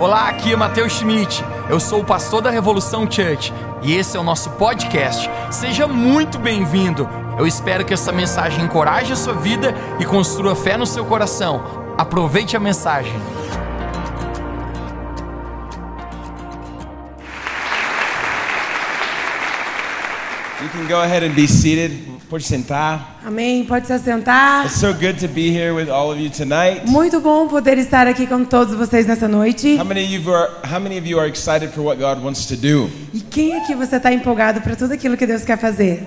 Olá, aqui é Matheus Schmidt. Eu sou o pastor da Revolução Church e esse é o nosso podcast. Seja muito bem-vindo. Eu espero que essa mensagem encoraje a sua vida e construa fé no seu coração. Aproveite a mensagem. Can go ahead and be seated. Pode sentar. Amém. Pode se assentar. It's so good to be here with all of you tonight. Muito bom poder estar aqui com todos vocês nessa noite. How many of you are how many of you are excited for what God wants to do? E quem aqui você está empolgado para tudo aquilo que Deus quer fazer?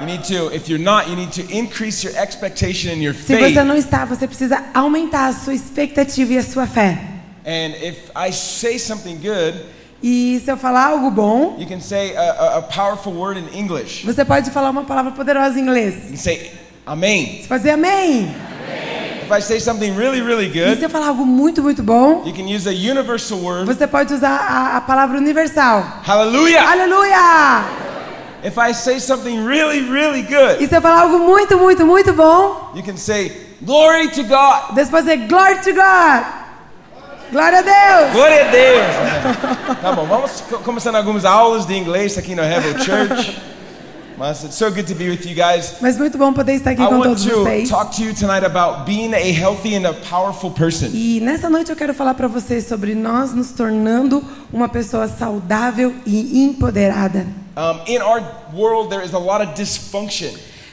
You need to if you're not, you need to increase your expectation and your Se faith. você não está, você precisa aumentar a sua expectativa e a sua fé. And if I say something good, E se eu falar algo bom, you can say a, a, powerful word in English. você pode falar uma palavra poderosa em inglês. You can say amen. Você pode dizer amém. If I say something really really E se good, eu falar algo muito, muito bom, you can use a universal word. você pode usar a, a palavra universal. Hallelujah. Aleluia! If I say something really really good, E se eu falar algo muito, muito, muito bom, you can say glory to God. Deus pode dizer glory to God. Glória a Deus! Glória a Deus! tá bom, vamos co- começando algumas aulas de inglês aqui no Hevel Church. Mas it's so good to be with you guys. Mas muito bom poder estar aqui I com todos to vocês. talk to you tonight about being a healthy and a powerful person. E nessa noite eu quero falar para vocês sobre nós nos tornando uma pessoa saudável e empoderada. Um, in our world, there is a lot of dysfunction.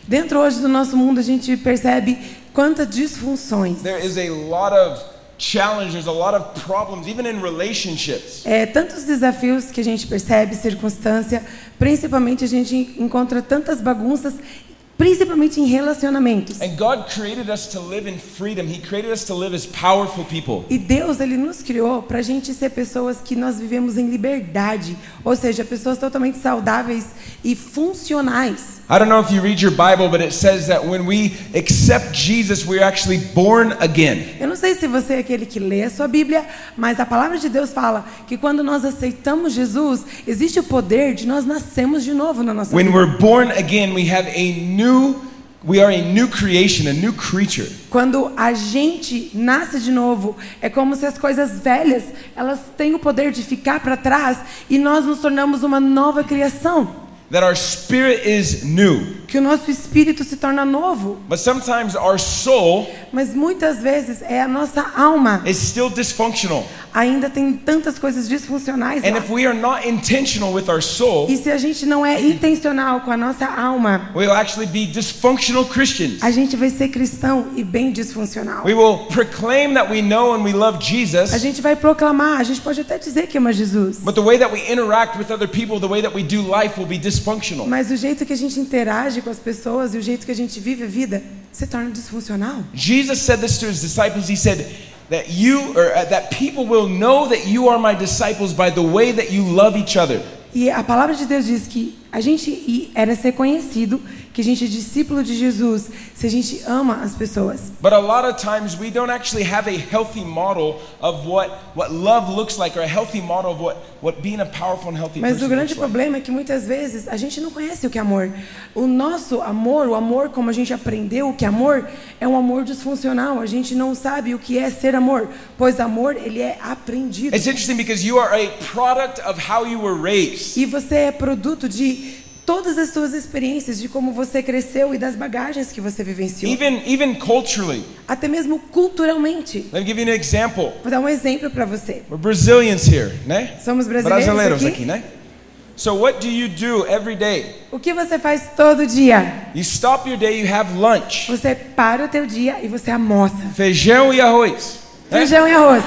Dentro hoje do nosso mundo a gente percebe quantas disfunções, There is a lot of challenge, there's a lot of problems, even in relationships. é, tantos desafios que a gente percebe, circunstância, principalmente a gente encontra tantas bagunças, principalmente em relacionamentos. And God created us to live in freedom. He created us to live as powerful people. E Deus ele nos criou para a gente ser pessoas que nós vivemos em liberdade, ou seja, pessoas totalmente saudáveis e funcionais. I don't know if you read your Bible, but it says that when we accept Jesus, we're actually born again. Eu não sei se você é aquele que lê a sua Bíblia, mas a palavra de Deus fala que quando nós aceitamos Jesus, existe o poder de nós nascermos de novo na nossa When vida. we're born again, we have a new we are a new creation, a new creature. Quando a gente nasce de novo, é como se as coisas velhas, elas têm o poder de ficar para trás e nós nos tornamos uma nova criação, That our spirit is new. Que o nosso espírito se torna novo, But sometimes our soul mas muitas vezes é a nossa alma. is still dysfunctional. Ainda tem tantas coisas disfuncionais And lá. if we are not intentional with our soul, E se a gente não é intencional com a nossa alma, we'll actually be dysfunctional Christians. a gente vai ser cristão e bem disfuncional. We will proclaim that we know and we love A gente vai proclamar, a gente pode até dizer que ama Jesus. but the way that we interact with other people, the way that we do life will be dysfunctional. Mas o jeito que a gente interage com as pessoas e o jeito que a gente vive a vida se torna disfuncional. Jesus said this to his disciples. He said that you or uh, that people will know that you are my disciples by the way that you love each other. E a palavra de Deus diz que a gente era ser conhecido, que a gente é discípulo de Jesus, se a gente ama as pessoas. But a lot of times we don't actually have a healthy model of what what love looks like or a healthy model of what what being a powerful and healthy Mas o grande looks like. problema é que muitas vezes a gente não conhece o que é amor. O nosso amor, o amor como a gente aprendeu o que é amor, é um amor disfuncional. A gente não sabe o que é ser amor, pois amor ele é aprendido. It's interesting because you are a product of how you were raised. E você é produto de todas as suas experiências, de como você cresceu e das bagagens que você vivenciou. Even even culturally. Até mesmo culturalmente. Let me give you an example. Vou dar um exemplo para você. We're Brazilians here, né? Somos brasileiros Brasileiros aqui. aqui, né? So what do you do every day? O que você faz todo dia? You stop your day, you have lunch. Você para o teu dia e você almoça. Feijão e arroz. né? Feijão e arroz.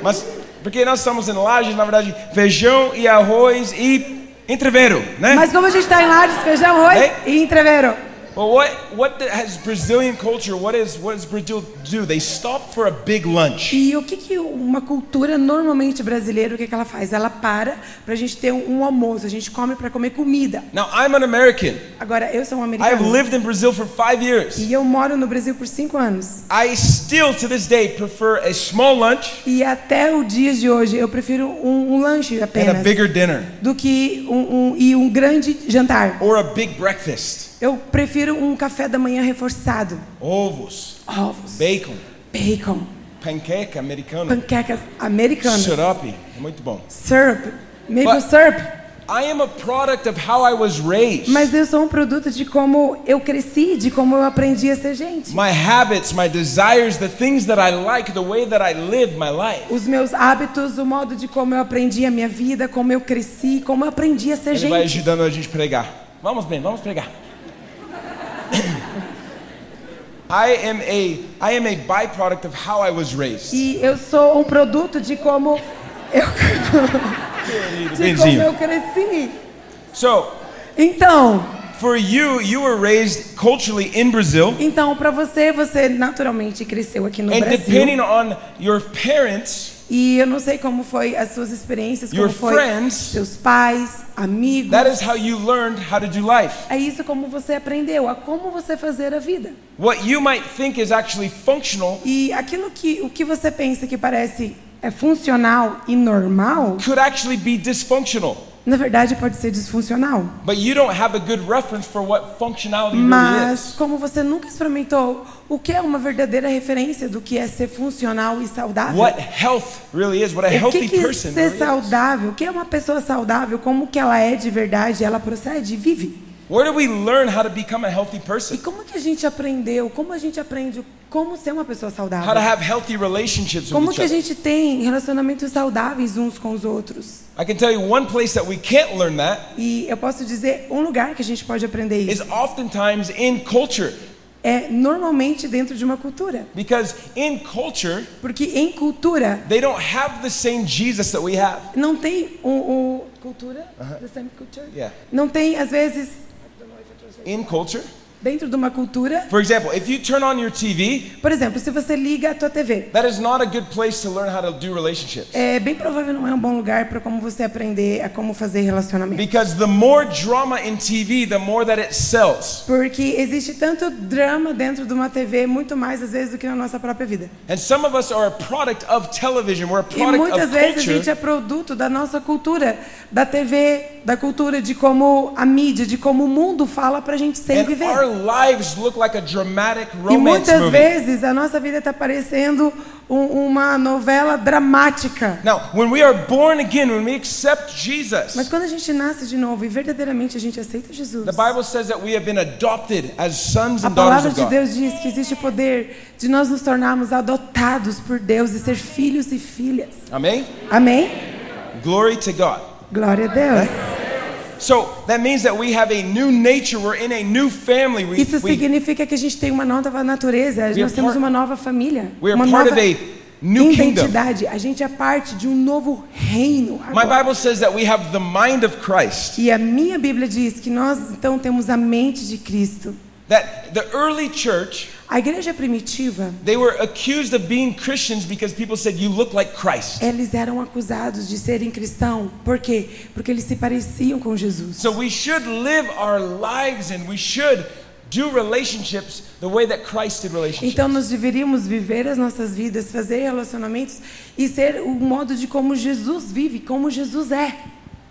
Mas porque nós estamos em Lages, na verdade, feijão e arroz e entrevero, né? Mas como a gente está em Lages, feijão, arroz e entrevero. But what what has Brazilian culture? What is what does Brazil do? They stop for a big lunch. E o que, que uma cultura normalmente brasileira, o que, que ela faz? Ela para para a gente ter um, um almoço, a gente come para comer comida. Now I'm an American. Agora, eu sou um americano lived in Brazil for five years. e eu moro no Brasil por cinco anos. I still to this day prefer a small lunch E até o dia de hoje eu prefiro um, um lanche and a apenas bigger dinner do que um, um, e um grande jantar. or a big breakfast. Eu prefiro um café da manhã reforçado. Ovos, Ovos, bacon, bacon, panqueca americano. panquecas americanas. Xarope. É muito bom. Syrup, maple But- syrup. I am a product of how I was raised. Mas eu sou um produto de como eu cresci, de como eu aprendi a ser gente. my habits, my desires, the things that I like, the way that I live my life. Os meus hábitos, o modo de como eu aprendi a minha vida, como eu cresci, como eu aprendi a ser Ele vai gente. ajudando a gente pregar. Vamos bem, vamos pregar. I am a I am a byproduct of how I was raised. E eu sou um produto de como eu, de como eu cresci. So, Então, for you, you were raised culturally in Brazil, então para você, você naturalmente cresceu aqui no and Brasil. depending on your parents, E eu não sei como foi as suas experiências, como Your foi friends, seus pais, amigos. that is how you learned how to do life. É isso como você aprendeu, a como você fazer a vida. What you might think is actually functional E aquilo que o que você pensa que parece é funcional e normal, could actually be dysfunctional. Na verdade pode ser disfuncional. But you don't have a good reference for what functionality really Mas como você nunca experimentou o que é uma verdadeira referência do que é ser funcional e saudável, What health really is, what a o que, que é ser saudável, o que é uma pessoa saudável, como que ela é de verdade, ela procede e vive. Where do we learn how to become a healthy E person? como que a gente aprendeu, como a gente aprende como ser uma pessoa How to saudável? have healthy relationships with Como each que a gente tem relacionamentos saudáveis uns com os outros? I can tell you one place that we can't learn that E eu posso dizer um lugar que a gente pode aprender is isso oftentimes in culture. é normalmente dentro de uma cultura, Because in culture, porque em cultura they don't have the same Jesus that we have. não tem um, um cultura, the same culture, Yeah. não tem às vezes In culture, dentro de uma cultura. for example, if you turn on your TV, Por exemplo, se você liga a tua TV, that is not a good place to learn how to do relationships. é bem provável não é um bom lugar para como você aprender a como fazer relacionamento. Because the more drama in TV, the more that it sells. Porque existe tanto drama dentro de uma TV, muito mais às vezes do que na nossa própria vida. And some of us are a product of television. We're a E product muitas of vezes a gente culture. é produto da nossa cultura, da TV, da cultura, de como a mídia, de como o mundo fala pra gente ser e And viver. Our lives look like a dramatic E muitas vezes a nossa vida está parecendo um- uma novela dramática. Now, when we are born again, when we accept Jesus, Mas quando a gente nasce de novo e verdadeiramente a gente aceita Jesus, the Bible says that we have been adopted as sons a and daughters palavra of de God. Deus diz que existe poder de nós nos tornarmos adotados por Deus e ser filhos e filhas. Amen? Amém? Glory to God. Glória a Deus. So that means that we have a new nature. We're in a new family. We, Isso significa que a gente tem uma nova natureza, nós temos part- uma nova família, we are uma part nova of a new kingdom. identidade. A gente é parte de um novo reino. My agora. Bible says that we have the mind of Christ. E a minha Bíblia diz que nós então temos a mente de Cristo. That the early church, A igreja primitiva, they were accused of being Christians because people said, You look like Christ. eles eram acusados de serem cristãos. Por quê? Porque eles se pareciam com Jesus. So we should live our lives and we should do relationships the way that Christ did relationships. Então nós deveríamos viver as nossas vidas, fazer relacionamentos e ser o modo de como Jesus vive, como Jesus é.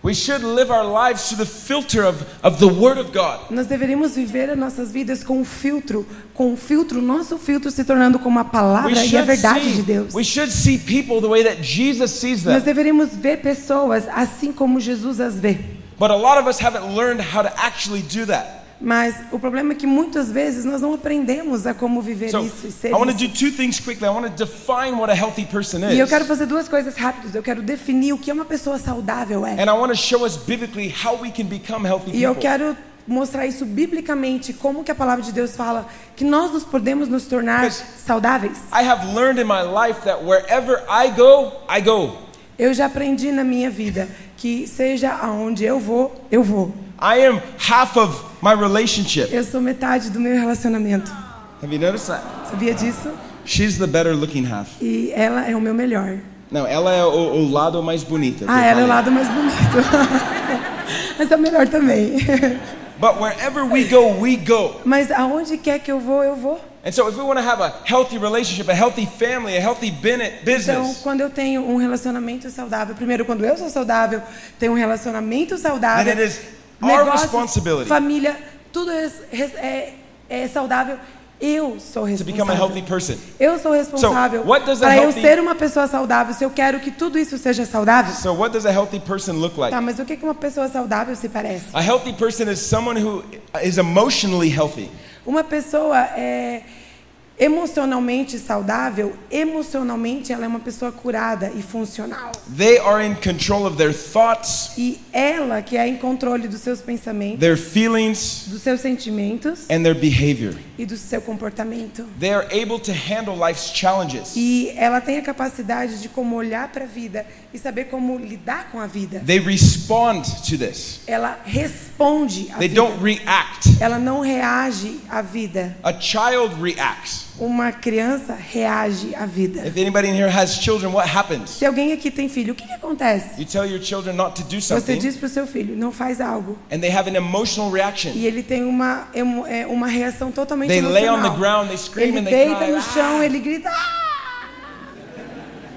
We should live our lives through the filter of, of the Word of God. Nós deveríamos viver as nossas vidas com um filtro, com um filtro, nosso filtro se tornando como a We palavra e a verdade de see, Deus. we should see people the way that Jesus sees Nós them. deveríamos ver pessoas assim como Jesus as vê. But a lot of us haven't learned how to actually do that. Mas o problema é que muitas vezes nós não aprendemos a como viver So isso e I ser want to isso. do two things quickly. I want to define what a healthy person E eu quero fazer duas coisas rápidas. Eu quero definir o que uma pessoa saudável é. And I want to show us biblically how we can become healthy E eu quero mostrar isso biblicamente, como que a palavra de Deus fala que nós nos podemos nos tornar saudáveis. I have learned in my life that wherever I go, I go. Eu já aprendi na minha vida que seja aonde eu vou, eu vou. I am half of my relationship. Eu sou metade do meu relacionamento. Have you noticed that? Sabia disso? She's the better looking half. E ela é o meu melhor. Não, ela é o, o lado mais bonito. Ah, ela é o lado mais bonito. Mas é o melhor também. But wherever we go, we go. Mas aonde quer que eu vou, eu vou. And so if we want to have a healthy relationship, a healthy family, a healthy bin- Então, quando eu tenho um relacionamento saudável, primeiro, quando eu sou saudável, tenho um relacionamento saudável, Then it is our responsibility. família, tudo é, é, é saudável, Eu sou to become a healthy responsável. person. Eu sou responsável So, what does a para eu ser uma pessoa saudável. Se eu quero que tudo isso seja saudável. So, what does a healthy person look like? Tá, mas o que que uma pessoa saudável se parece? A healthy person is someone who is emotionally healthy. Uma pessoa é emocionalmente saudável, emocionalmente ela é uma pessoa curada e funcional. They are in control of their thoughts, E ela que é em controle dos seus pensamentos, their feelings, dos seus sentimentos and their behavior. e do seu comportamento. They are able to handle life's challenges. E ela tem a capacidade de como olhar para a vida e saber como lidar com a vida. They respond to this. Ela responde à They vida. don't react. Ela não reage à vida. A child reacts. Uma criança reage à vida. If anybody in here has children, what happens? Se alguém aqui tem filho, o que, que acontece? You tell your children not to do Você something, diz para o seu filho, não faz algo. and they have an emotional reaction. E ele tem uma, emo- é, uma reação totalmente They lay on emocional. the ground, they scream ele and they deita cry. no chão, "Ah!" ele grita. "Ah!"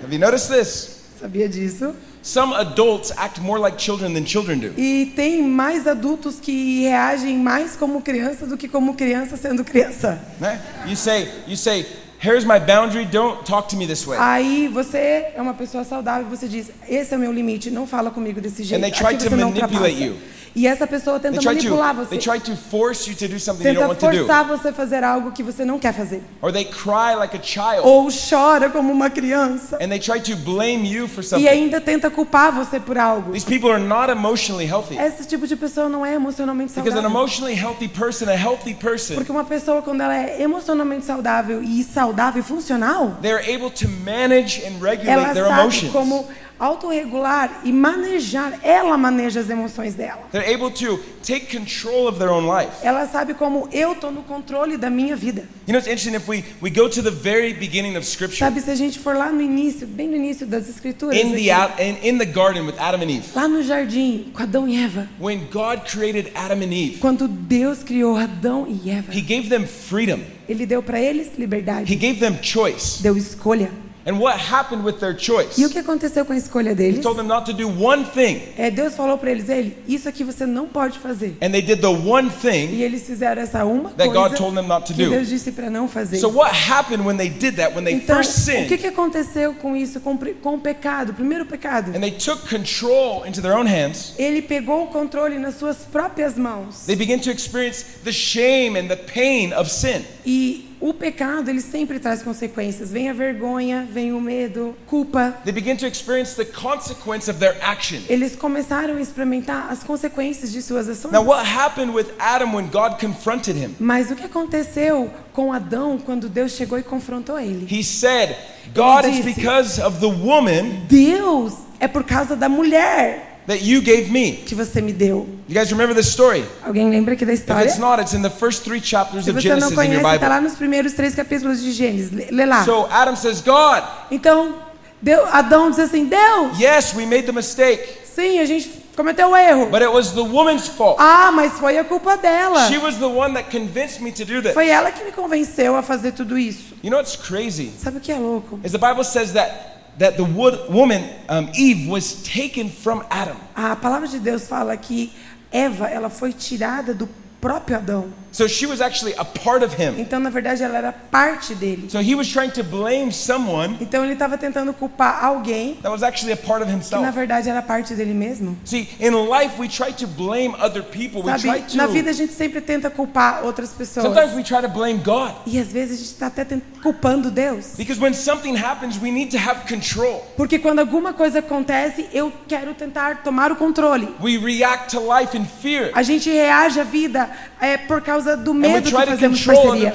Have you noticed this? Sabia disso? Some adults act more like children than children do. E tem mais adultos que reagem mais como criança do que como criança sendo criança. Né? You say, you say, here's my boundary, don't talk to me this way. Aí você é uma pessoa saudável, você diz: esse é o meu limite, não fala comigo desse jeito. they try to manipulate you. E essa pessoa tenta They try manipular to, você. they try to force you to do something you don't Tenta want to do. forçar você a fazer algo que você não quer fazer. Or they cry like a child, Ou chora como uma criança. and they try to blame you for E something. ainda tenta culpar você por algo. These people are not emotionally healthy. Esse tipo de pessoa não é emocionalmente Because an saudável. emotionally healthy person, a healthy person, Porque uma pessoa, quando ela é emocionalmente saudável e saudável e funcional, they're able to manage and regulate ela their sabe emotions. como autorregular e manejar. Ela maneja as emoções dela. They're able to take control of their own life. Ela sabe como eu tô no controle da minha vida. You know, it's interesting if we, we go to the very beginning of Scripture, Sabe, se a gente for lá no início, bem no início das escrituras, in the, aqui, in, in the garden with Adam and Eve, lá no jardim, com Adão e Eva, when God created Adam and Eve, quando Deus criou Adão e Eva, He gave them freedom, ele deu para eles He liberdade, gave them choice. deu escolha. And what happened with their choice? E o que aconteceu com a escolha He deles? told them not to do one thing, É, Deus falou para eles, ele, isso aqui você não pode fazer. and they did the one thing. E eles fizeram essa uma That God coisa told them not to que do. Deus disse para não fazer. So, what happened when they did that, when they Então, first o que, sinned, que aconteceu com isso, com, com o pecado, o primeiro pecado? and they took control into their own hands? Ele pegou o controle nas suas próprias mãos. They began to experience the shame and the pain of sin. E o pecado, ele sempre traz consequências. Vem a vergonha, vem o medo, culpa. They began to experience the consequence of their action. Eles começaram a experimentar as consequências de suas ações. Now, what happened with Adam when God confronted him? Mas o que aconteceu com Adão quando Deus chegou e confrontou ele? He said, God, it's disse- because of the woman Deus é por causa da mulher that you gave me. que você me deu. You guys remember this story? Alguém lembra aqui da If história? it's not, it's in the first three chapters Se of você não Genesis in your conhece, está lá Bible. nos primeiros três capítulos de Gênesis. Lê, lê lá. So Adam says, God, Então, Deus, Adão diz assim: Deus, yes, we made the mistake, sim, a gente cometeu um erro. but it was the woman's fault. Ah, mas foi a culpa dela. She was the one that convinced me to do this. Foi ela que me convenceu a fazer tudo isso. You know what's crazy? Sabe o que é louco? Is the Bible says that that the woman um, Eve was taken from Adam. A palavra de Deus fala que Eva, ela foi tirada do próprio Adão. So she was actually a part of him. Então, na verdade, ela era parte dele. So he was trying to blame someone Então, ele estava tentando culpar alguém that was actually a part of que, na himself. verdade, era parte dele mesmo. See, in life we try to blame other people. We try Sabe, na vida to a gente sempre tenta culpar outras pessoas. Sometimes we try to blame God. E às vezes a gente está até culpando Deus. Because when something happens, we need to have control. Porque quando alguma coisa acontece, eu quero tentar tomar o controle. We react to life in fear. A gente reage à vida é, por causa do medo que fazemos parceria.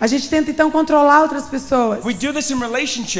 A gente tenta então controlar outras pessoas. We do this in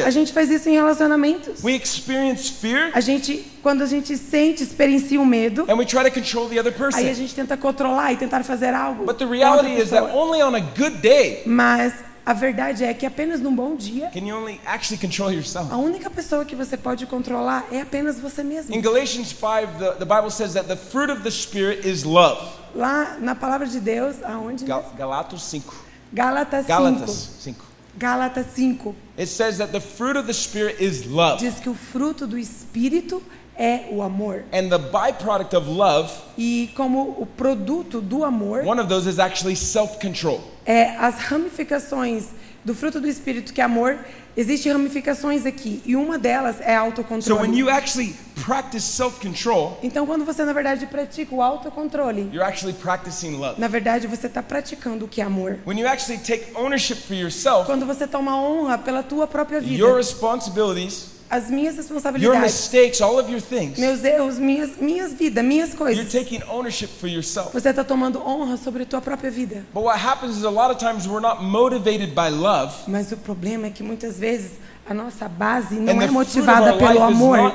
A gente faz isso em relacionamentos. We experience fear A gente, quando a gente sente, experiencia o medo, and we try to control the other aí a gente tenta controlar e tentar fazer algo. But the com outra reality is that pessoa. only on a good day Mas a verdade é que apenas num bom dia, can you only actually control yourself. a única pessoa que você pode controlar é apenas você mesmo. In Galatians 5, the, the Bible says that the fruit of the Spirit is love. Lá na palavra de Deus, aonde? Gal Galatas 5. Gálatas 5. Gálatas 5. Gálatas 5 It says that the fruit of the Spirit is love. diz que o fruto do espírito é o amor. And the byproduct of love, E como o produto do amor one of those is actually self-control. é as ramificações do fruto do espírito que é amor, existem ramificações aqui e uma delas é So when autocontrole. you actually practice self-control, Então quando você na verdade pratica o autocontrole, you're actually practicing love. na verdade você está praticando o que é amor. When you actually take ownership for yourself, Quando você toma honra pela tua própria vida, your responsibilities, as minhas your responsabilidades, mistakes, all of your things, meus erros, minhas minhas vidas, minhas you're coisas. taking ownership for yourself. Você está tomando honra sobre a tua própria vida. But what happens is a lot of times we're not motivated by love, Mas o problema é que muitas vezes a nossa base não é motivada pelo amor.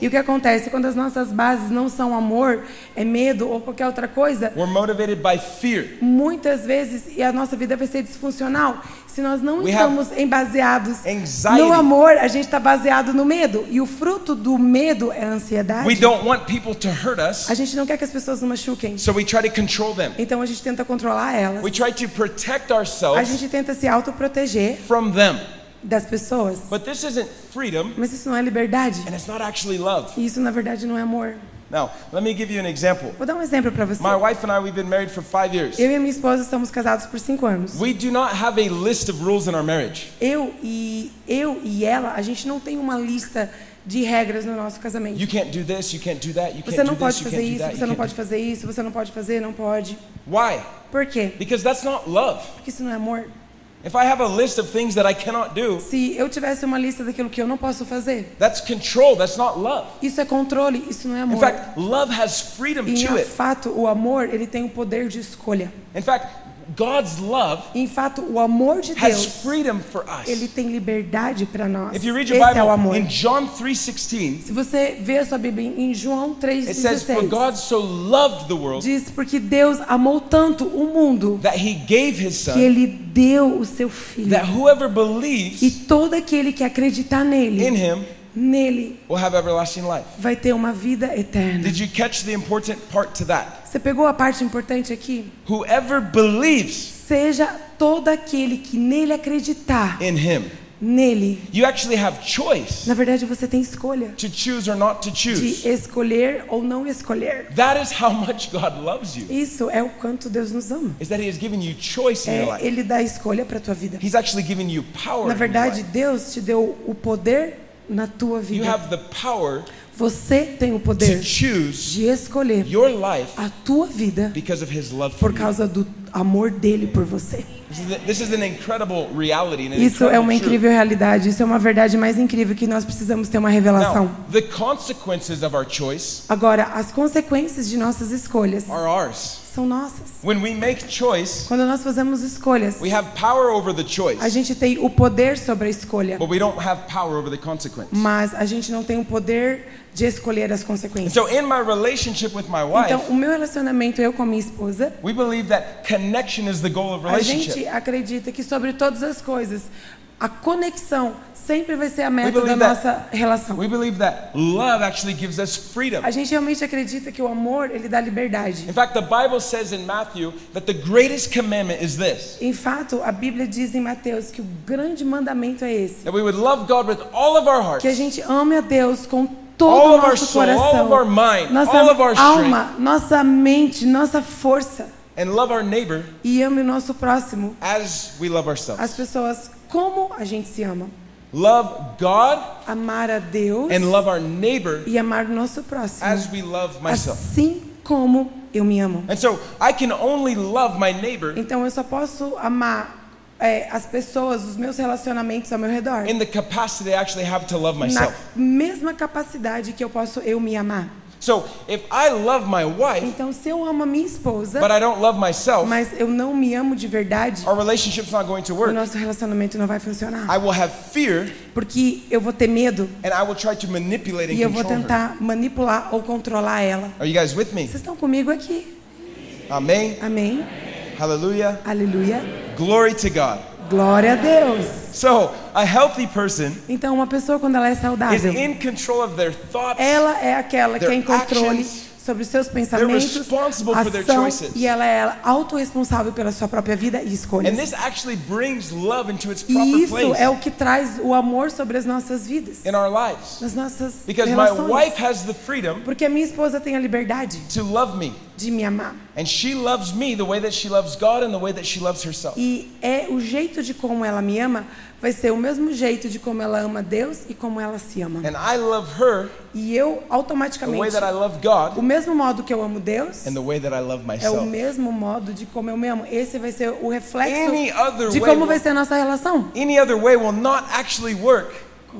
E o que acontece quando as nossas bases não são amor, é medo ou qualquer outra coisa? We're motivated by fear. Muitas vezes e a nossa vida vai ser disfuncional se nós não We estamos embaseados anxiety. no amor, a gente está baseado no medo. E o fruto do medo é a ansiedade. We don't want people to hurt us, A gente não quer que as pessoas nos machuquem. so we try to control them. Então a gente tenta controlar elas. We try to protect A ourselves gente tenta se autoproteger from them. Das pessoas. But this isn't freedom, Mas isso não é liberdade. and it's not actually love. E isso na verdade não é amor. Now, let me give you an example. Vou dar um exemplo para você. My wife and I, we've been married for five years. Eu e a minha esposa estamos casados por cinco anos. We do not have a list of rules in our marriage. Eu e eu e ela, a gente não tem uma lista de regras no nosso casamento. You can't do this, you can't do that, you Você can't não do pode this, you fazer can't do isso, that. você you não can't pode fazer isso, você não pode fazer, não pode. Why? Por quê? Because that's not love. Porque isso não é amor. If I have a list of things that I cannot do, Se eu tivesse uma lista daquilo que eu não posso fazer, that's control, that's not love. isso é controle, isso não é In amor. fact, love has freedom E to em it. fato, o amor, ele tem o poder de escolha. In fact, God's love Em fato, o amor de has Deus, freedom for ele us. tem liberdade para nós. If you read Esse your é o amor. Bible in John 3:16, Se você vê a sua Bíblia em João it says, "For 3,16, God so loved the world diz porque Deus amou tanto o mundo that he gave his que son, ele deu o seu filho. that whoever E believes todo aquele que acreditar nele, in him nele, will have everlasting life." vai ter uma vida eterna. Did you catch the important part to that? Você pegou a parte importante aqui? Whoever believes Seja todo aquele que nele acreditar, in him. nele. You actually have choice Na verdade, você tem escolha to choose or not to de choose. escolher ou não escolher. That is how much God loves you. Isso é o quanto Deus nos ama. Is that he has given you choice in your É, life. ele dá escolha para tua vida. He's actually given you power. Na verdade. Deus te deu o poder na tua You vida. have the power Você tem o to poder choose de escolher your life a tua vida because of his love for por you. causa do amor dele por você. This is, this is an incredible reality. And an Isso é uma incrível realidade, isso é uma verdade mais incrível que nós precisamos ter uma revelação. Now, the consequences of our choice Agora, as consequências de nossas escolhas are ours. São nossas. When we make choice, Quando nós fazemos escolhas, we have power over the a choice, gente tem o poder sobre a escolha, but we don't have power over the consequence. mas a gente não tem o poder de escolher as consequências. so, in my relationship with my Então, wife, o meu relacionamento eu com a minha esposa, we believe that connection is the goal of a relationship. gente acredita que sobre todas as coisas, a conexão sempre vai ser a meta da nossa relação. We believe that love actually gives us freedom. A gente realmente acredita que o amor, ele dá liberdade. In fact, the Bible says in Matthew that the greatest commandment is this Em fato, a Bíblia diz em Mateus que o grande mandamento é esse: that we would love God with all of our hearts, que a gente ame a Deus com todo all o nosso soul, all coração, of our mind, nossa all of our alma, nossa mente, nossa força and love our neighbor e ame o nosso próximo, as we love as ourselves. pessoas como a gente se ama. Love God Amar a Deus and love our neighbor e amar o nosso próximo, as we love myself. assim como eu me amo. And so I can only love my neighbor Então eu só posso amar é, as pessoas, os meus relacionamentos ao meu redor, in the capacity I actually have to love na myself. mesma capacidade que eu posso eu me amar. So if I love my wife, Então, se eu amo a minha esposa, but I don't love myself, mas eu não me amo de verdade, our relationship's not going to o work. nosso relacionamento não vai funcionar. I will have fear Porque eu vou ter medo and I will try to manipulate and e eu vou control her. tentar manipular ou controlar ela. Are you guys with me? Vocês estão comigo aqui? Amen. Amém? Hallelujah. Aleluia. Glory to God. Glória a Deus. So, a healthy person Então, uma pessoa quando ela é is saudável, in control of their thoughts, ela é aquela que é em controle actions. sobre os seus pensamentos, responsible for their ação, choices. e ela é autorresponsável pela sua própria vida e escolhas. And this actually brings love into its E proper isso place é o que traz o amor sobre as nossas vidas, in our lives. nas nossas Because my relações. wife has the freedom Porque a minha esposa tem a liberdade to love me. de me amar. And she loves me the way that she loves God and the way that she loves herself. E é o jeito de como ela me ama vai ser o mesmo jeito de como ela ama Deus e como ela se ama. And I love her E eu the way automaticamente that I love o God mesmo modo que eu amo Deus and the way that I love é o mesmo modo de como eu me amo. Esse vai ser o reflexo de como vai ser a nossa relação. Any other way will not actually work.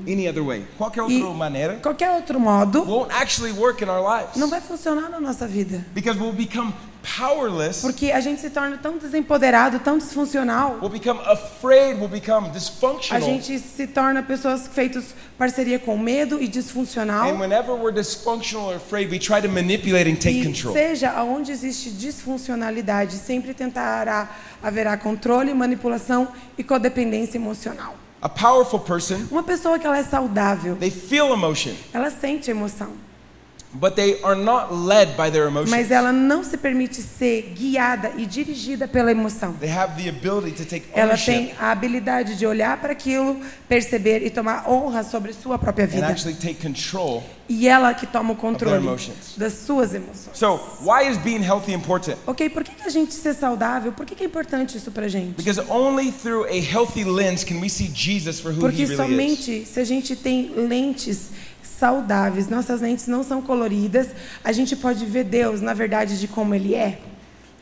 Any other way. Qualquer E outra maneira qualquer outro modo won't actually work in our lives. não vai funcionar na nossa vida. Because we'll become powerless. Porque a gente se torna tão desempoderado, tão disfuncional. We'll become afraid. We'll become A dysfunctional. gente se torna pessoas feitas parceria com medo e disfuncional. And whenever we're dysfunctional or afraid, we try to manipulate and take E control. seja aonde existe disfuncionalidade, sempre tentará haverá controle, manipulação e codependência emocional. A powerful person, Uma pessoa que ela é saudável, they feel emotion, ela sente emoção, mas ela não se permite ser guiada e dirigida pela emoção. They have the ability to take Ela tem a habilidade de olhar para aquilo, perceber e tomar honra sobre sua própria and vida. actually take control. E ela que toma o controle das suas emoções. So, why is being healthy important? Ok, por que, que a gente ser saudável? Por que, que é importante isso pra gente? Because only through a healthy lens can we see Jesus for who Porque he really is. somente se a gente tem lentes saudáveis, nossas lentes não são coloridas, a gente pode ver Deus na verdade de como Ele é.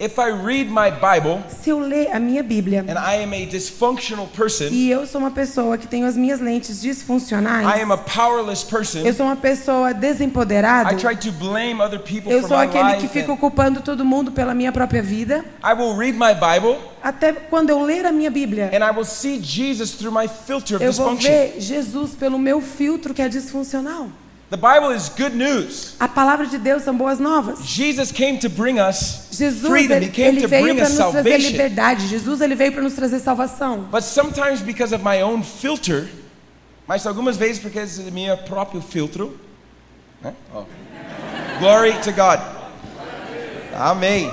If I read my Bible Se eu ler a minha Bíblia and I am a dysfunctional person, e eu sou uma pessoa que tenho as minhas lentes disfuncionais, I am a powerless person, eu sou uma pessoa desempoderada, I try to blame other people eu for sou my aquele que life. fica and ocupando todo mundo pela minha própria vida, I will read my Bible até quando eu ler a minha Bíblia, and I will see Jesus through my filter of eu vou ver Jesus pelo meu filtro que é disfuncional. The Bible is good news. A palavra de Deus são boas novas. Jesus came to bring us Jesus freedom. He came ele to veio para nos trazer salvation. liberdade. Jesus ele veio para nos trazer salvação. But sometimes because of my own filter, mas algumas vezes porque é do meu próprio filtro, né? Oh. Glory to God. Amém.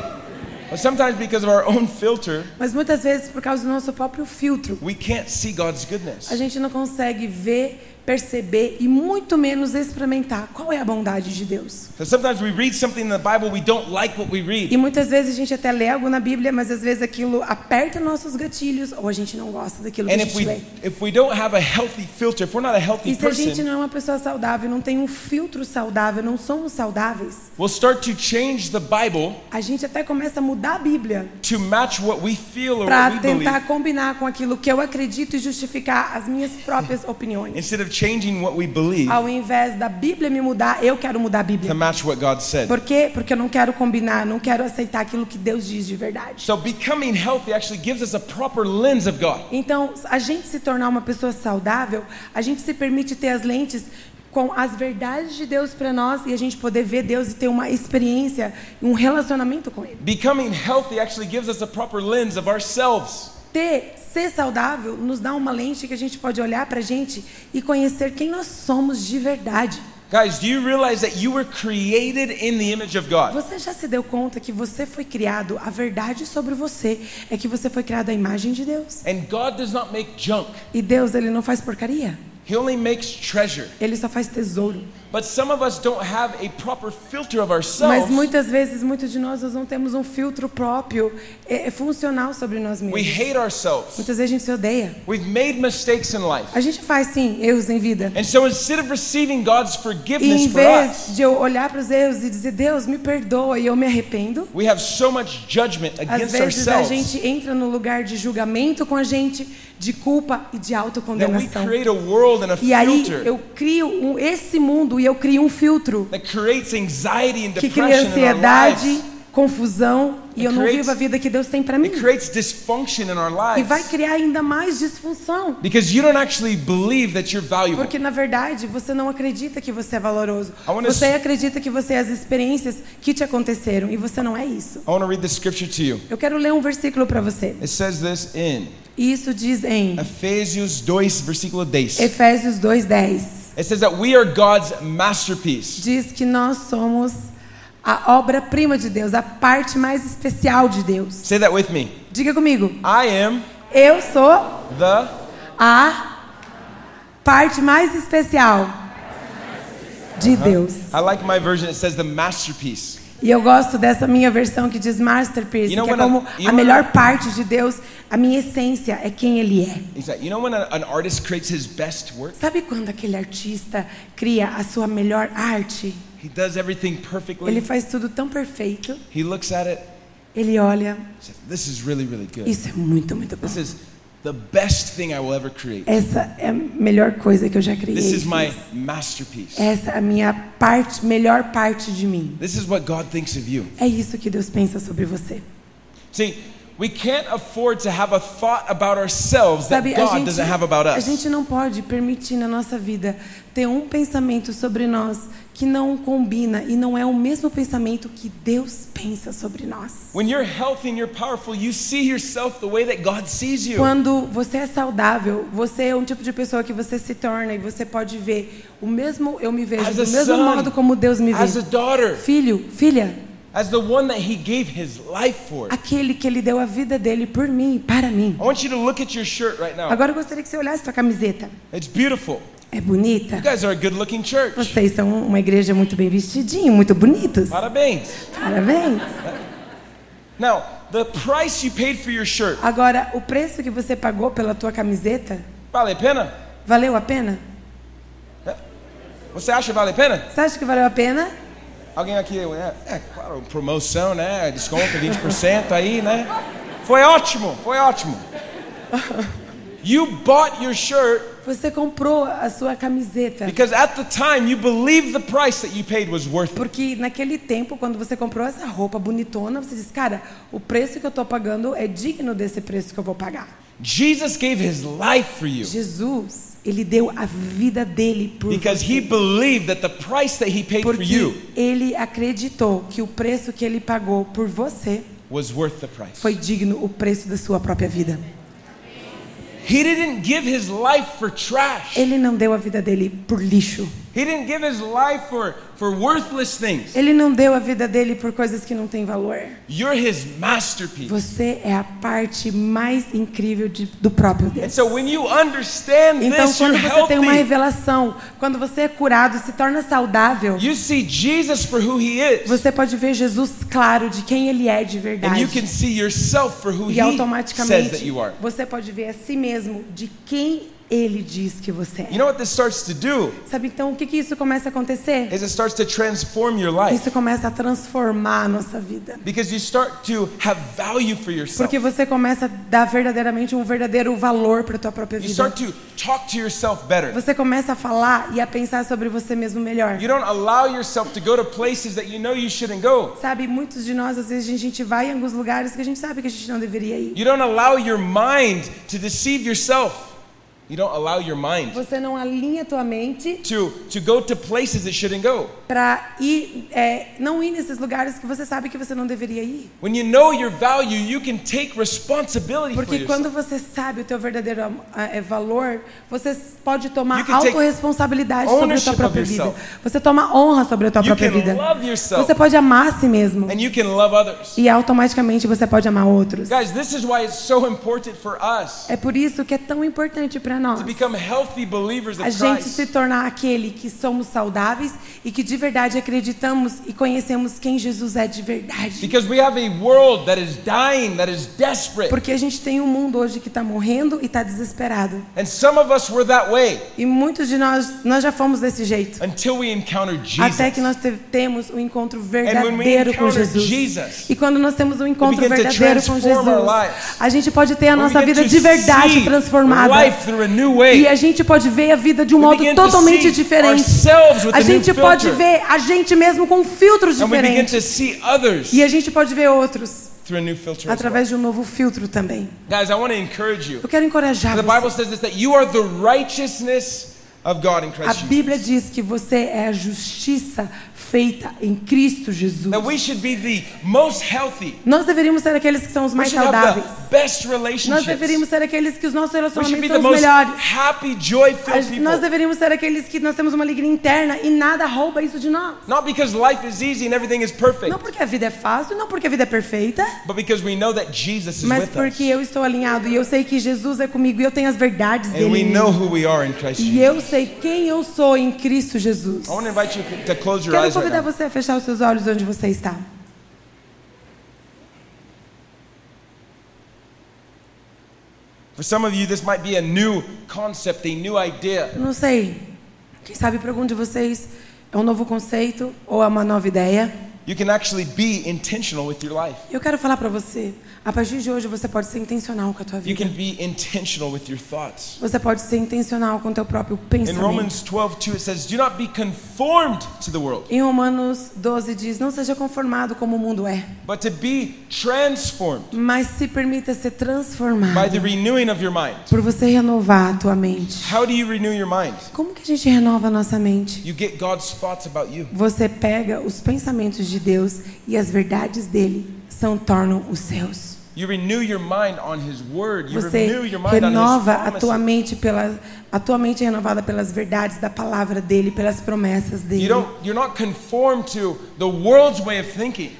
But sometimes because of our own filter, Mas muitas vezes por causa do nosso próprio filtro, we can't see God's goodness. a gente não consegue ver, perceber e muito menos experimentar qual é a bondade de Deus. So sometimes we read something in the Bible, we don't like what we read. E muitas vezes a gente até lê algo na Bíblia, mas às vezes aquilo aperta nossos gatilhos ou a gente não gosta daquilo que And a if gente we lê. if we don't have a healthy filter, if we're not a healthy E se a gente não é uma pessoa saudável, não tem um filtro saudável, não somos saudáveis, we'll start to change the Bible a gente até começa a mudar a Bíblia to match what we feel or what para we believe, tentar combinar com aquilo que eu acredito e justificar as minhas próprias opiniões. instead of changing what we believe Ao invés da Bíblia me mudar, eu quero mudar a to Bíblia. match what God said. Por quê? Porque eu não quero combinar, não quero aceitar aquilo que Deus diz de verdade. So becoming healthy actually gives us a proper lens of God. Então, a gente se tornar uma pessoa saudável, a gente se permite ter as lentes com as verdades de Deus para nós e a gente poder ver Deus e ter uma experiência, um relacionamento com Ele. Becoming healthy actually gives us a proper lens of ourselves. Ter, ser saudável nos dá uma lente que a gente pode olhar para a gente e conhecer quem nós somos de verdade. Guys, do you realize that you were created in the image of God? Você já se deu conta que você foi criado, a verdade sobre você é que você foi criado à imagem de Deus. And God does not make junk. E Deus, ele não faz porcaria. He only makes treasure. Ele só faz tesouro. But some of us don't have a proper filter of Mas ourselves. muitas vezes, muitos de nós, nós não temos um filtro próprio, é, é funcional sobre nós We mesmos. hate ourselves. Muitas vezes a gente se odeia. We've made mistakes in life. A gente faz sim erros em vida. And so instead of receiving God's E forgiveness em for us, vez de eu olhar para os erros e dizer, Deus, me perdoa e eu me arrependo, we have so much judgment às against vezes a ourselves gente entra no lugar de julgamento com a gente, de culpa e de that we autocondenação. create a world and a E aí filter eu crio um, esse mundo e eu crio um filtro that creates anxiety and que cria ansiedade, confusão e eu não vivo a vida que Deus tem para mim. It creates dysfunction in our E vai criar ainda mais disfunção. because you don't actually believe that you're valuable. Porque na verdade você não acredita que você é valoroso. Você acredita que você é as experiências que te aconteceram e você não é isso. I want to read this scripture to you. Eu quero ler um versículo para você. It says this in E isso diz em Efésios 2, versículo 10. Efésios 2:10. It says that we are God's masterpiece. Diz que nós somos a obra-prima de Deus, a parte mais especial de Deus. Say that with me. Diga comigo. I am Eu sou the a parte mais especial de Deus. I like my version. It says the masterpiece. E eu gosto dessa minha versão que diz masterpiece, You know que é como you a melhor parte de Deus, a minha essência é quem ele é. You know when a- an artist creates his best work, Sabe quando aquele artista cria a sua melhor arte? he does everything perfectly. Ele faz tudo tão perfeito. He looks at it, Ele olha, says, "This is really, really good. isso é muito, muito bom. This is the best thing I will ever create. Essa é a melhor coisa que eu já criei. This is my masterpiece. Essa é a minha parte, melhor parte de mim. This is what God thinks of you." É isso que Deus pensa sobre você. See, we can't afford to have a thought about ourselves that Sabe, a God gente, doesn't have about a us. gente não pode permitir na nossa vida ter um pensamento sobre nós que não combina e não é o mesmo pensamento que Deus pensa sobre nós. When you're healthy and you're powerful, you see yourself the way that God sees you. Quando você é saudável, você é um tipo de pessoa que você se torna e você pode ver o mesmo, eu me vejo As a do mesmo son, modo como Deus me as a vê. daughter, Filho, filha, as the one that He gave His life for. aquele que ele deu a vida dele por mim, para mim. I want you to look at your shirt right now. Agora eu gostaria que você olhasse sua camiseta. It's beautiful. É bonita? You guys are a good looking church. Vocês são uma igreja muito bem vestidinho, muito bonitos. Parabéns. Parabéns. Now, the price you paid for your shirt, Agora, o preço que você pagou pela tua camiseta, vale a pena? valeu a pena? Você acha que vale a pena? Você acha que valeu a pena? Alguém aqui, é, é claro, promoção, né? Desconto 20% aí, né? Foi ótimo, foi ótimo. You bought your shirt Você comprou a sua camiseta. because at the time you believed the price that you paid was worth it. Porque naquele tempo, quando você comprou essa roupa bonitona, você disse, cara, o preço que eu estou pagando é digno desse preço que eu vou pagar. Jesus gave his life for you Jesus, ele deu a vida dele por because você. he believed that the price that he paid for Porque you ele acreditou que o preço que ele pagou por você was worth the price. foi digno o preço da sua própria vida. He didn't give his life for trash. Ele não deu a vida dele por lixo. He didn't give his life for, for worthless things. Ele não deu a vida dele por coisas que não têm valor. Você é a parte mais incrível de- do próprio Deus. so Então, this, quando você tem uma revelação, quando você é curado, se torna saudável, você pode ver Jesus claro de quem ele é de verdade. E automaticamente você pode ver a si mesmo de quem ele diz que você You é. know what this starts to do? Sabe então o que, que isso começa a acontecer? Is it starts to transform your life. Isso começa a transformar a nossa vida. Because you start to have value for yourself. Porque você começa a dar verdadeiramente um verdadeiro valor para a tua própria You vida. start to talk to yourself better. Você começa a falar e a pensar sobre você mesmo melhor. You don't allow yourself to go to places that you know you shouldn't go. Sabe, muitos de nós, às vezes, a gente vai em alguns lugares que a gente sabe que a gente não deveria ir. You don't allow your mind to deceive yourself. You don't allow your mind Você não alinha tua mente to, to go to places it shouldn't go. para ir, é, não ir nesses lugares que você sabe que você não deveria ir. When you know your value, you can take responsibility for Porque quando você sabe o teu verdadeiro ah, é, valor, você pode tomar You can take autorresponsabilidade sobre a tua própria vida. Você toma honra sobre a tua You própria can vida. love yourself. Você pode amar a si mesmo. And you can love others. E automaticamente você pode amar outros. Guys, this is why it's so important for us É por isso que é tão importante para nós to become healthy believers a gente se tornar aquele que somos saudáveis e que de verdade acreditamos e conhecemos quem Jesus é de verdade. Because we have a world that is dying, that is desperate. Porque a gente tem um mundo hoje que está morrendo e está desesperado. And some of us were that way E muitos de nós, nós já fomos desse jeito. Até que nós te- temos um encontro verdadeiro com Jesus. E quando nós temos um encontro verdadeiro com Jesus, a gente pode ter a nossa vida de verdade transformada. Life through a new way. E a gente pode ver a vida de um modo totalmente diferente. A gente pode filter. ver a gente mesmo com filtros diferentes. E a gente pode ver outros through a new filter as well. através de um novo filtro também. Guys, I want to encourage you. Eu quero encorajar The A. Bíblia diz que você é a justiça feita em Cristo Jesus. That we should be the most healthy. Nós deveríamos ser aqueles que são os We mais saudáveis. Nós deveríamos ser aqueles que os nossos relacionamentos the são os most melhores. happy, A- Nós deveríamos ser aqueles que nós temos uma alegria interna e nada rouba isso de nós. Not because life is easy and everything is perfect, Não porque a vida é fácil, não porque a vida é perfeita, but because we know that Jesus is mas with porque eu estou alinhado e eu sei que Jesus é comigo e eu tenho as verdades dele. E Jesus. eu sei quem eu sou em Cristo Jesus. I want to invite you to close your Quero convidar você a fechar os seus olhos onde você está. For some of you, this might be a new concept, a new idea. Não sei. Quem sabe para algum de vocês é um novo conceito ou é uma nova ideia. You can actually be intentional with your life. Eu quero falar para você. A partir de hoje você pode ser intencional com a tua You vida. can be intentional with your thoughts. Você pode ser intencional com o teu próprio In pensamento. Romans 12, 2, it says, Do not be conformed to the world, Em Romanos 12 diz: Não seja conformado como o mundo é, but to be transformed mas se permita ser by transformado the renewing of your mind. por você renovar a tua mente. How do you renew your mind? Como que a gente renova a nossa mente? You get God's thoughts about you. Você pega os pensamentos de Deus e as verdades dele são tornam os seus. You renew your mind on His Word. You Você renew your mind on His renova a tua mente pela a tua mente é renovada pelas verdades da palavra dele, pelas promessas dele.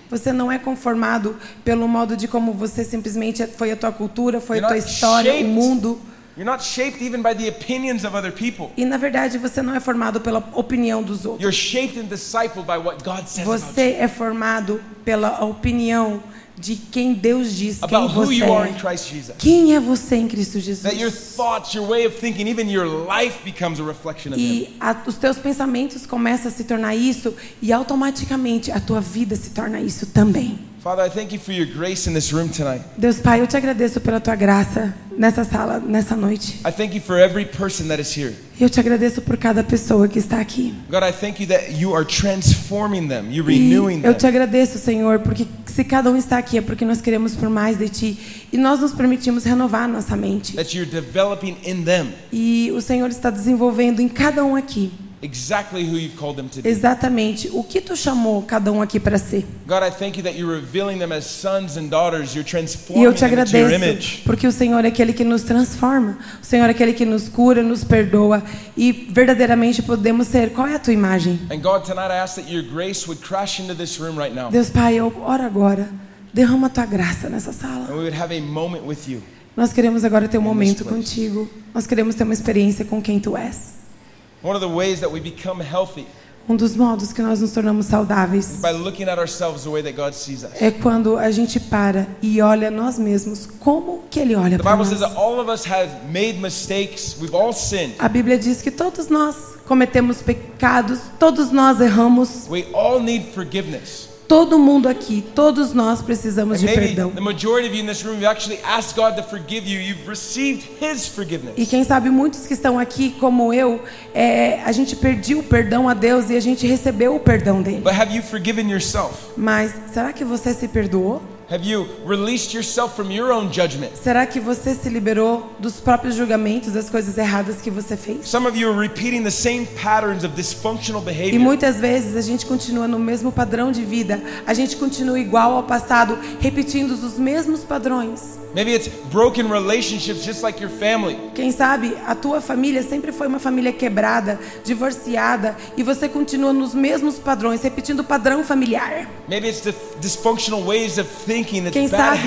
Você não é conformado pelo modo de como você simplesmente foi a tua cultura, foi a tua história, o mundo. You're not shaped even by the opinions of other people. E na verdade você não é formado pela opinião dos outros. You're shaped and discipled by what God says about you. Você é formado pela opinião de quem Deus diz quem About who você you are in é. Christ Jesus. Quem é você em Cristo That your Jesus? thoughts, your way of thinking, even your life becomes a reflection of Him. E a- os teus pensamentos começam a se tornar isso e automaticamente a tua vida se torna isso também. Father, I thank you for your grace in this room tonight. Deus Pai, eu te agradeço pela tua graça nessa sala, nessa noite. I thank you for every person that is here. Eu te agradeço por cada pessoa que está aqui. God, I thank you that you are transforming them, you're renewing eu te agradeço, Senhor, porque se cada um está aqui é porque nós queremos por mais de ti e nós nos permitimos renovar nossa mente. That you're developing in them E o Senhor está desenvolvendo em cada um aqui exactly who you've called them to be. exatamente o que tu chamou cada um aqui para ser. God, I thank you that you're revealing them as sons and daughters. You're E transforming eu te agradeço image. porque o Senhor é aquele que nos transforma, o Senhor é aquele que nos cura, nos perdoa e verdadeiramente podemos ser. Qual é a tua imagem? And God, tonight I ask that your grace would crash into this room right now. Deus Pai, eu oro agora. Derrama a tua graça nessa sala. And we would have a moment with you. Nós queremos agora ter um momento contigo. Nós queremos ter uma experiência com quem tu és. Um dos modos que nós nos tornamos is saudáveis by looking at ourselves the way that God sees us. é quando a gente para e olha nós mesmos como que ele olha The para Bible nós. says that all of us have made mistakes. We've all sinned. A Bíblia diz que todos nós cometemos pecados, todos nós erramos, Todo mundo aqui, todos nós precisamos de perdão. the majority of you in this room, you actually asked God to forgive you. You've received His forgiveness. E quem sabe muitos que estão aqui, como eu, é, a gente perdeu o perdão a Deus e a gente recebeu o perdão dele. But have you forgiven yourself? Mas será que você se perdoou? Have you released yourself from your own judgment? Será que você se liberou dos próprios julgamentos, das coisas erradas que você fez? Some of you are repeating the same patterns of dysfunctional E behavior. muitas vezes a gente continua no mesmo padrão de vida, a gente continua igual ao passado, repetindo os mesmos padrões. Maybe it's broken relationships just like your family. Quem sabe a tua família sempre foi uma família quebrada, divorciada, e você continua nos mesmos padrões, repetindo o padrão familiar. Maybe it's the dysfunctional ways of thinking, Quem sabe?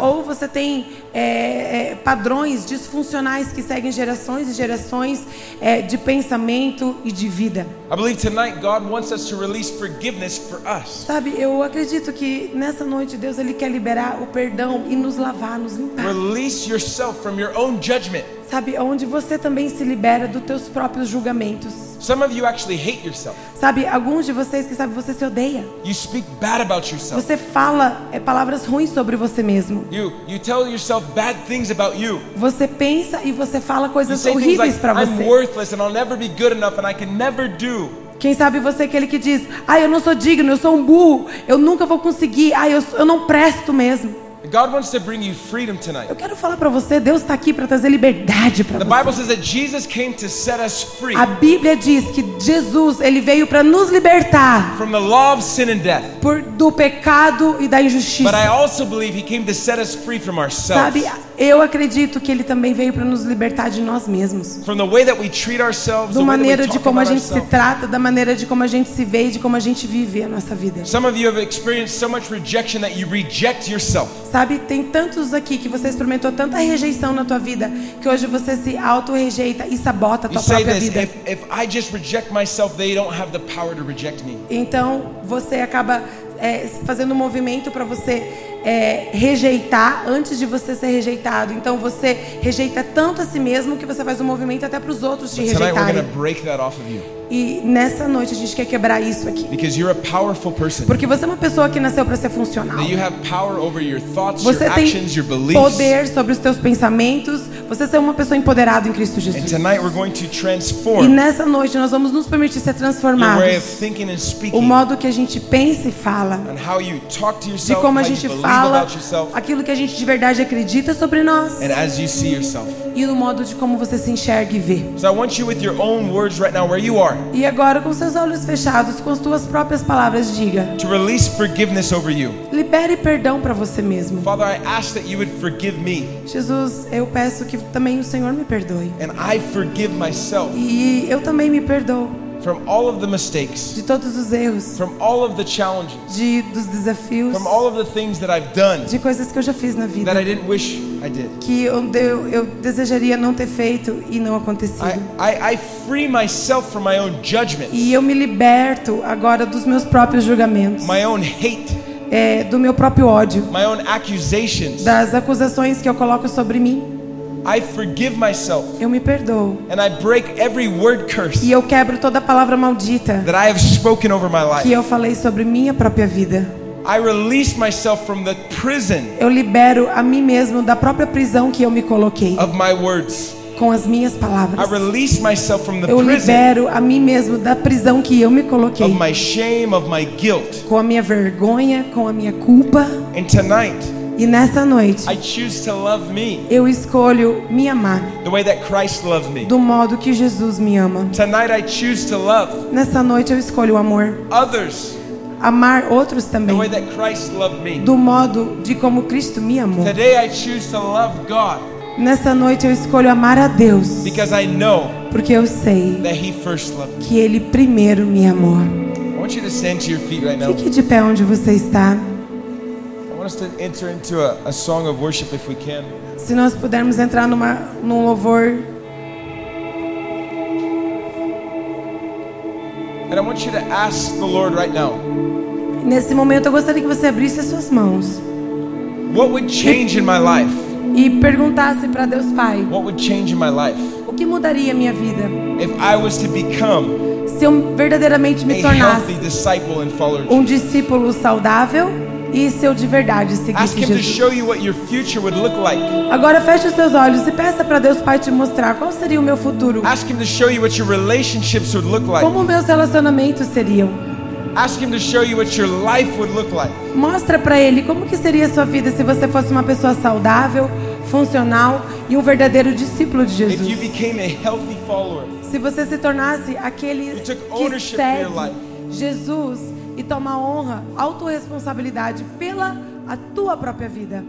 Ou você tem é, é, padrões disfuncionais que seguem gerações e gerações é, de pensamento e de vida. I believe tonight God wants us to release forgiveness for us. Sabe, eu acredito que nessa noite Deus ele quer liberar o perdão e nos lavar, nos limpar. Release yourself from your own judgment. Sabe, onde você também se libera dos teus próprios julgamentos. Some of you actually hate yourself. Sabe, alguns de vocês que sabe você se odeia. You speak bad about yourself. Você fala é, palavras ruins sobre você mesmo. You you tell yourself bad things about you. Você pensa e você fala coisas horríveis like para I'm você. worthless and I'll never be good enough and I can never do. Quem sabe você é aquele que diz: "Ah, eu não sou digno, eu sou um burro, eu nunca vou conseguir, ah, eu, eu não presto mesmo". God wants to bring you freedom tonight. Eu quero falar para você, Deus está aqui para trazer liberdade para The você. Bible says that Jesus came to set us free A Bíblia diz que Jesus, ele veio para nos libertar from the law of sin and death. por, do pecado e da But I injustiça. also believe he came to set us free from ourselves. Sabe, eu acredito que ele também veio para nos libertar de nós mesmos. From the way that we treat ourselves, Da maneira de como a gente se trata, da maneira de como a gente se vê e de como a gente vive a nossa vida. Some of you have experienced so much rejection that you reject yourself. Sabe, tem tantos aqui que você experimentou tanta rejeição na tua vida que hoje você se auto-rejeita e sabota a You tua say própria vida. if, if myself. Então você acaba é, fazendo um movimento para você é, rejeitar antes de você ser rejeitado. Então você rejeita tanto a si mesmo que você faz um movimento até para os outros te But rejeitarem. off of you E nessa noite a gente quer quebrar isso aqui. because you're a powerful person. Porque você é uma pessoa que nasceu para ser funcional. Thoughts, Você tem actions, beliefs. poder sobre os teus pensamentos. Você é uma pessoa empoderada em Cristo And Jesus. tonight we're going to E transform nessa noite nós vamos nos permitir ser transformados. O modo que a gente pensa e fala. and how you talk to De yourself, como a gente fala, yourself, aquilo que a gente de verdade acredita sobre nós. and as you see yourself. E no modo de como você se enxerga e vê. So I want you with your own words right now, where you are, E agora, com seus olhos fechados, com as tuas próprias palavras, diga: to release forgiveness over you. libere perdão para você mesmo. Father, I ask that you would forgive me, Jesus, eu peço que também o Senhor me perdoe. and I forgive myself E eu também me perdoo from all of the mistakes, de todos os erros, from all of the challenges, de dos desafios, from all of the things that I've done. De coisas que eu já fiz na vida, that I didn't wish I did. que eu, eu, eu desejaria não ter feito e não acontecido. I, I, I free myself from my own judgment, E eu me liberto agora dos meus próprios julgamentos, my own hate, é, do meu próprio ódio, my own accusations. das acusações que eu coloco sobre mim. I forgive myself Eu me perdoo. and I break every word curse E eu quebro toda palavra maldita that I have spoken over my que life. eu falei sobre minha própria vida. I release myself from the prison Eu libero a mim mesmo da própria prisão que eu me coloquei of my words. com as minhas I palavras. release myself from the Eu prison libero a mim mesmo da prisão que eu me coloquei of my shame, of my guilt. com a minha vergonha, com a minha culpa. And tonight, E nessa noite I choose to love me eu escolho me amar the way that Christ loved me. do modo que Jesus me ama. Tonight, I choose to love Nessa noite eu escolho o amor, others amar outros the também, way that Christ loved me. do modo de como Cristo me amou. Nessa noite eu escolho amar a Deus, because I know porque eu sei que Ele primeiro me amou. Fique de pé onde você está. I want us to enter into a, a song of worship if we can. Se nós pudermos entrar numa, num louvor, And I want you to ask the Lord right now. Nesse momento eu gostaria que você abrisse as suas mãos. What would change in my life? e perguntasse para Deus Pai: What would change in my life? o que mudaria minha vida? If I was to become se eu verdadeiramente me a tornasse healthy disciple and follower of um discípulo saudável se eu de verdade Ask seguisse Him to Jesus? show you what your future would look like. Agora feche os seus olhos e peça para Deus Pai te mostrar qual seria o meu futuro, Ask Him to show you what your relationships would look like. como meus relacionamentos seriam. Ask Him to show you what your life would look like. Mostra para ele como que seria a sua vida se você fosse uma pessoa saudável, funcional e um verdadeiro discípulo de If you Jesus. became a healthy follower. Se você se tornasse aquele You took que ownership for your segue life. Jesus e toma honra, autorresponsabilidade pela a tua própria vida.